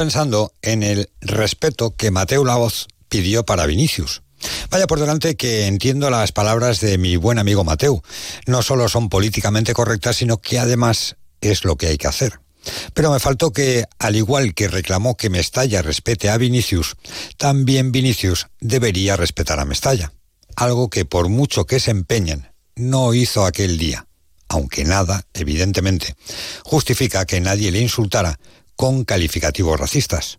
pensando en el respeto que Mateo Laoz pidió para Vinicius. Vaya por delante que entiendo las palabras de mi buen amigo Mateo. No solo son políticamente correctas, sino que además es lo que hay que hacer. Pero me faltó que, al igual que reclamó que Mestalla respete a Vinicius, también Vinicius debería respetar a Mestalla. Algo que por mucho que se empeñen, no hizo aquel día. Aunque nada, evidentemente, justifica que nadie le insultara con calificativos racistas.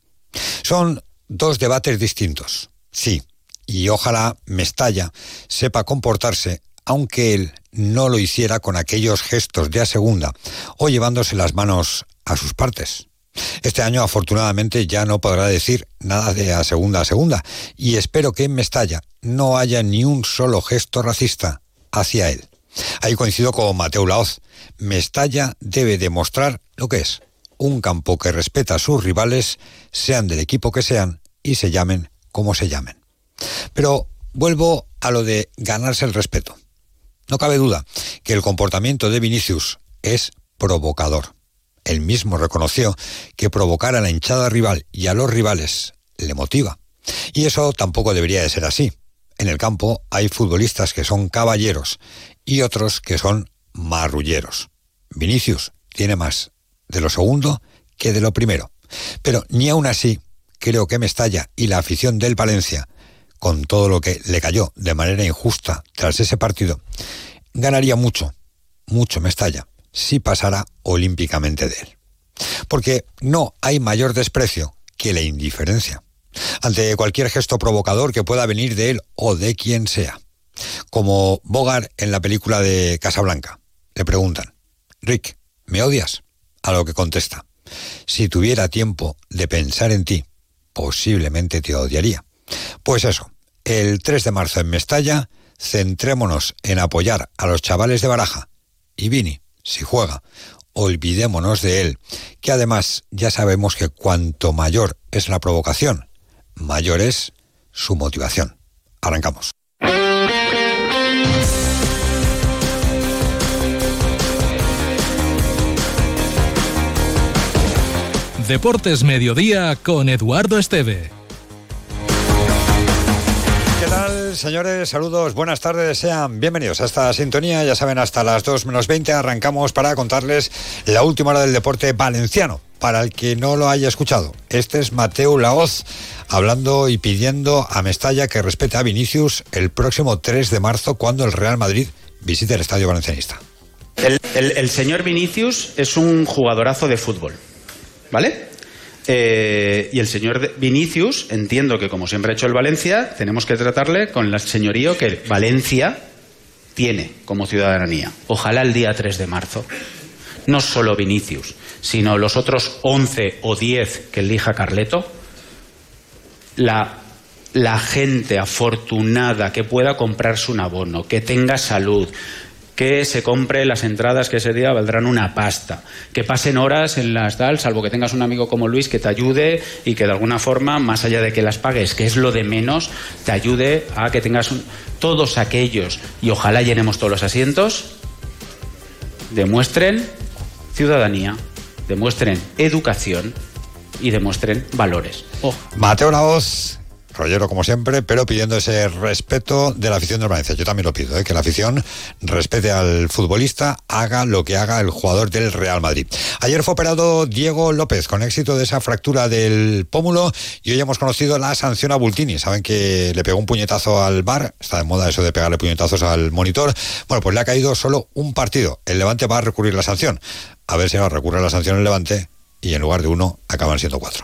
Son dos debates distintos, sí, y ojalá Mestalla sepa comportarse, aunque él no lo hiciera con aquellos gestos de a segunda o llevándose las manos a sus partes. Este año afortunadamente ya no podrá decir nada de a segunda a segunda y espero que en Mestalla no haya ni un solo gesto racista hacia él. Ahí coincido con Mateo Laoz. Mestalla debe demostrar lo que es, un campo que respeta a sus rivales, sean del equipo que sean y se llamen como se llamen. Pero vuelvo a lo de ganarse el respeto. No cabe duda que el comportamiento de Vinicius es provocador. Él mismo reconoció que provocar a la hinchada rival y a los rivales le motiva. Y eso tampoco debería de ser así. En el campo hay futbolistas que son caballeros y otros que son marrulleros. Vinicius tiene más de lo segundo que de lo primero. Pero ni aún así creo que Mestalla y la afición del Valencia, con todo lo que le cayó de manera injusta tras ese partido, ganaría mucho, mucho Mestalla, si pasara olímpicamente de él. Porque no hay mayor desprecio que la indiferencia ante cualquier gesto provocador que pueda venir de él o de quien sea. Como Bogart en la película de Casablanca. Le preguntan, Rick, ¿me odias? A lo que contesta, si tuviera tiempo de pensar en ti, posiblemente te odiaría. Pues eso, el 3 de marzo en Mestalla, centrémonos en apoyar a los chavales de Baraja. Y Vini, si juega, olvidémonos de él, que además ya sabemos que cuanto mayor es la provocación, mayor es su motivación. Arrancamos. Deportes Mediodía con Eduardo Esteve. ¿Qué tal, señores? Saludos, buenas tardes, sean bienvenidos a esta sintonía. Ya saben, hasta las 2 menos 20 arrancamos para contarles la última hora del deporte valenciano. Para el que no lo haya escuchado, este es Mateo Laoz hablando y pidiendo a Mestalla que respete a Vinicius el próximo 3 de marzo cuando el Real Madrid visite el Estadio Valencianista. el, el señor Vinicius es un jugadorazo de fútbol ¿Vale? Eh, y el señor Vinicius, entiendo que como siempre ha hecho el Valencia, tenemos que tratarle con el señorío que Valencia tiene como ciudadanía. Ojalá el día 3 de marzo. No solo Vinicius, sino los otros 11 o 10 que elija Carleto, la, la gente afortunada que pueda comprarse un abono, que tenga salud, que se compre las entradas que ese día valdrán una pasta, que pasen horas en las tal, salvo que tengas un amigo como Luis que te ayude y que de alguna forma, más allá de que las pagues, que es lo de menos, te ayude a que tengas todos aquellos, y ojalá llenemos todos los asientos, demuestren ciudadanía, demuestren educación y demuestren valores. Mateo Laos rollero como siempre, pero pidiendo ese respeto de la afición del Valencia. Yo también lo pido, ¿eh? que la afición respete al futbolista, haga lo que haga el jugador del Real Madrid. Ayer fue operado Diego López con éxito de esa fractura del pómulo y hoy hemos conocido la sanción a Bultini. Saben que le pegó un puñetazo al bar, está de moda eso de pegarle puñetazos al monitor. Bueno, pues le ha caído solo un partido. El Levante va a recurrir la sanción. A ver si va a recurrir la sanción el Levante y en lugar de uno acaban siendo cuatro.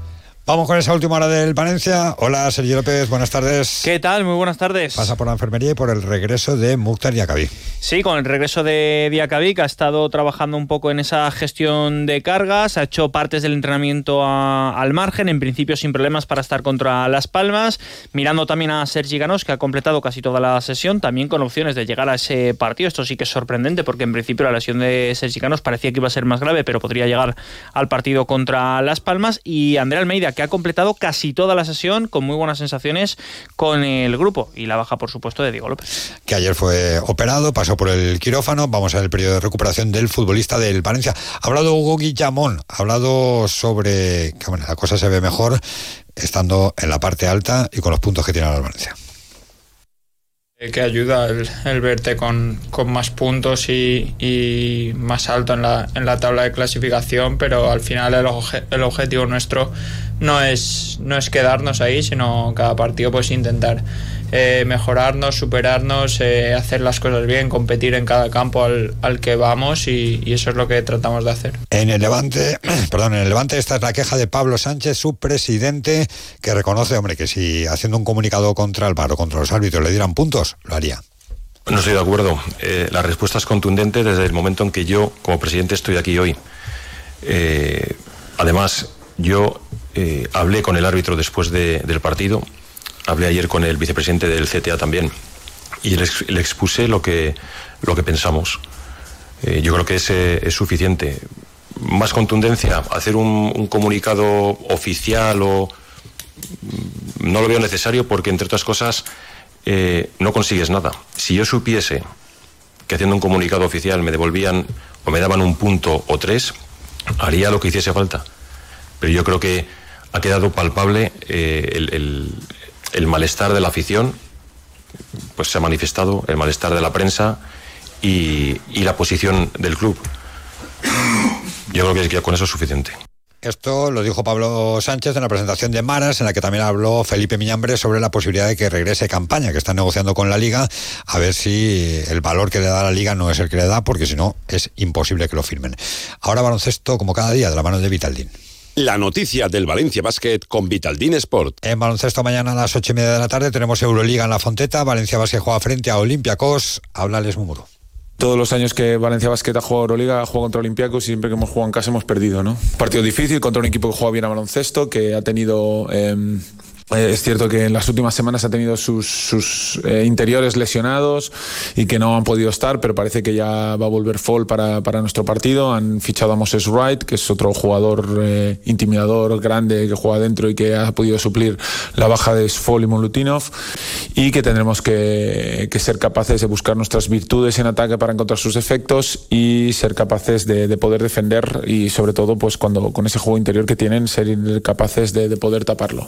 Vamos con esa última hora del Valencia. Hola, Sergio López, buenas tardes. ¿Qué tal? Muy buenas tardes. Pasa por la enfermería y por el regreso de Mukhtar Diakabi. Sí, con el regreso de Diakabi, que ha estado trabajando un poco en esa gestión de cargas, ha hecho partes del entrenamiento al margen, en principio sin problemas para estar contra Las Palmas, mirando también a Sergi Ganos, que ha completado casi toda la sesión, también con opciones de llegar a ese partido. Esto sí que es sorprendente, porque en principio la lesión de Sergi Ganos parecía que iba a ser más grave, pero podría llegar al partido contra Las Palmas. Y Andrea Almeida, que ha completado casi toda la sesión con muy buenas sensaciones con el grupo y la baja, por supuesto, de Diego López. Que ayer fue operado, pasó por el quirófano. Vamos a ver el periodo de recuperación del futbolista del Valencia. Ha hablado Hugo Guillamón, ha hablado sobre que bueno, la cosa se ve mejor estando en la parte alta y con los puntos que tiene la Valencia que ayuda el, verte con, más puntos y, más alto en la, en la, tabla de clasificación, pero al final el, el, objetivo nuestro no es, no es quedarnos ahí, sino cada partido pues intentar eh, mejorarnos, superarnos, eh, hacer las cosas bien, competir en cada campo al, que vamos y, eso es lo que tratamos de hacer. En el Levante, perdón, en el Levante esta es la queja de Pablo Sánchez, su presidente, que reconoce, hombre, que si haciendo un comunicado contra el paro, contra los árbitros le dieran puntos, lo haría. No estoy de acuerdo. Eh, la respuesta es contundente desde el momento en que yo, como presidente, estoy aquí hoy. además, yo hablé con el árbitro después del partido hablé ayer con el vicepresidente del CTA también y le, expuse lo que, lo que pensamos. Eh, yo creo que ese es suficiente. Más contundencia, hacer un, comunicado oficial o mm, no lo veo necesario porque entre otras cosas eh, no consigues nada. Si yo supiese que haciendo un comunicado oficial me devolvían o me daban un punto o tres, haría lo que hiciese falta. Pero yo creo que ha quedado palpable eh, el malestar de la afición, pues se ha manifestado, el malestar de la prensa y, la posición del club. Yo creo que con eso es suficiente. Esto lo dijo Pablo Sánchez en la presentación de Maras, en la que también habló Felipe Miñambre sobre la posibilidad de que regrese campaña, que está negociando con la liga, a ver si el valor que le da la liga no es el que le da, porque si no es imposible que lo firmen. Ahora baloncesto como cada día, de la mano de Vitaldín. La noticia del Valencia Basket con Vitaldin Sport. En baloncesto mañana a las ocho y media de la tarde tenemos Euroliga en la Fonteta. Valencia Basket juega frente a Olympiacos. Háblales Mumuro. Todos los años que Valencia Basket ha jugado Euroliga, ha jugado contra Olympiacos y siempre que hemos jugado en casa hemos perdido, ¿no? Partido difícil contra un equipo que juega bien a baloncesto, que ha tenido em, eh, es cierto que en las últimas semanas ha tenido sus, eh, interiores lesionados y que no han podido estar, pero parece que ya va a volver Fall para, nuestro partido. Han fichado a Moses Wright, que es otro jugador eh, intimidador grande que juega dentro y que ha podido suplir la baja de Fall y Molutinov. Y que tendremos que, ser capaces de buscar nuestras virtudes en ataque para encontrar sus efectos y ser capaces de, poder defender y sobre todo pues cuando con ese juego interior que tienen ser capaces de poder taparlo.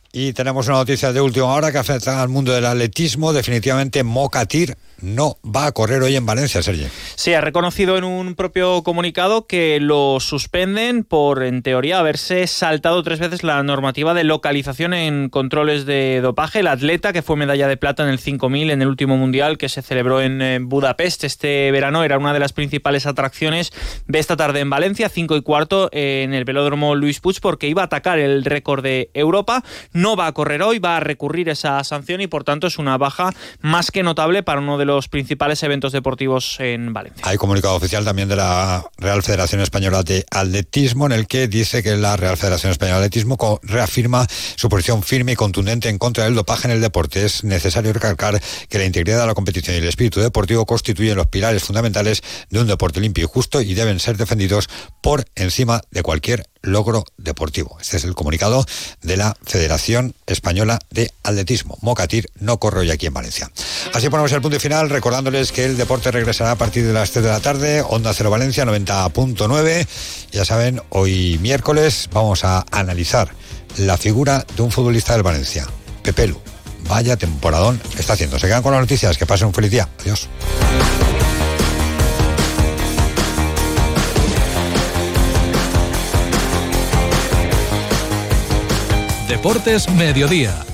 Y tenemos una noticia de última hora que afecta al mundo del atletismo. Definitivamente Mocatir no va a correr hoy en Valencia, Sergio. Sí, ha reconocido en un propio comunicado que lo suspenden por, en teoría, haberse saltado tres veces la normativa de localización en controles de dopaje. El atleta, que fue medalla de plata en el 5000 en el último mundial que se celebró en Budapest este verano, era una de las principales atracciones de esta tarde en Valencia, 5 y cuarto en el velódromo Luis Puig, porque iba a atacar el récord de Europa no va a correr hoy, va a recurrir esa sanción y por tanto es una baja más que notable para uno de los principales eventos deportivos en Valencia. Hay comunicado oficial también de la Real Federación Española de Atletismo en el que dice que la Real Federación Española de Atletismo reafirma su posición firme y contundente en contra del dopaje en el deporte. Es necesario recalcar que la integridad de la competición y el espíritu deportivo constituyen los pilares fundamentales de un deporte limpio y justo y deben ser defendidos por encima de cualquier logro deportivo. Este es el comunicado de la Federación Española de Atletismo. Mocatir no corre hoy aquí en Valencia. Así ponemos el punto final, recordándoles que el deporte regresará a partir de las 3 de la tarde, Onda Cero Valencia 90.9. Ya saben, hoy miércoles vamos a analizar la figura de un futbolista del Valencia, Pepelu. Vaya temporadón está haciendo. Se quedan con las noticias. Que pasen un feliz día. Adiós. Deportes Mediodía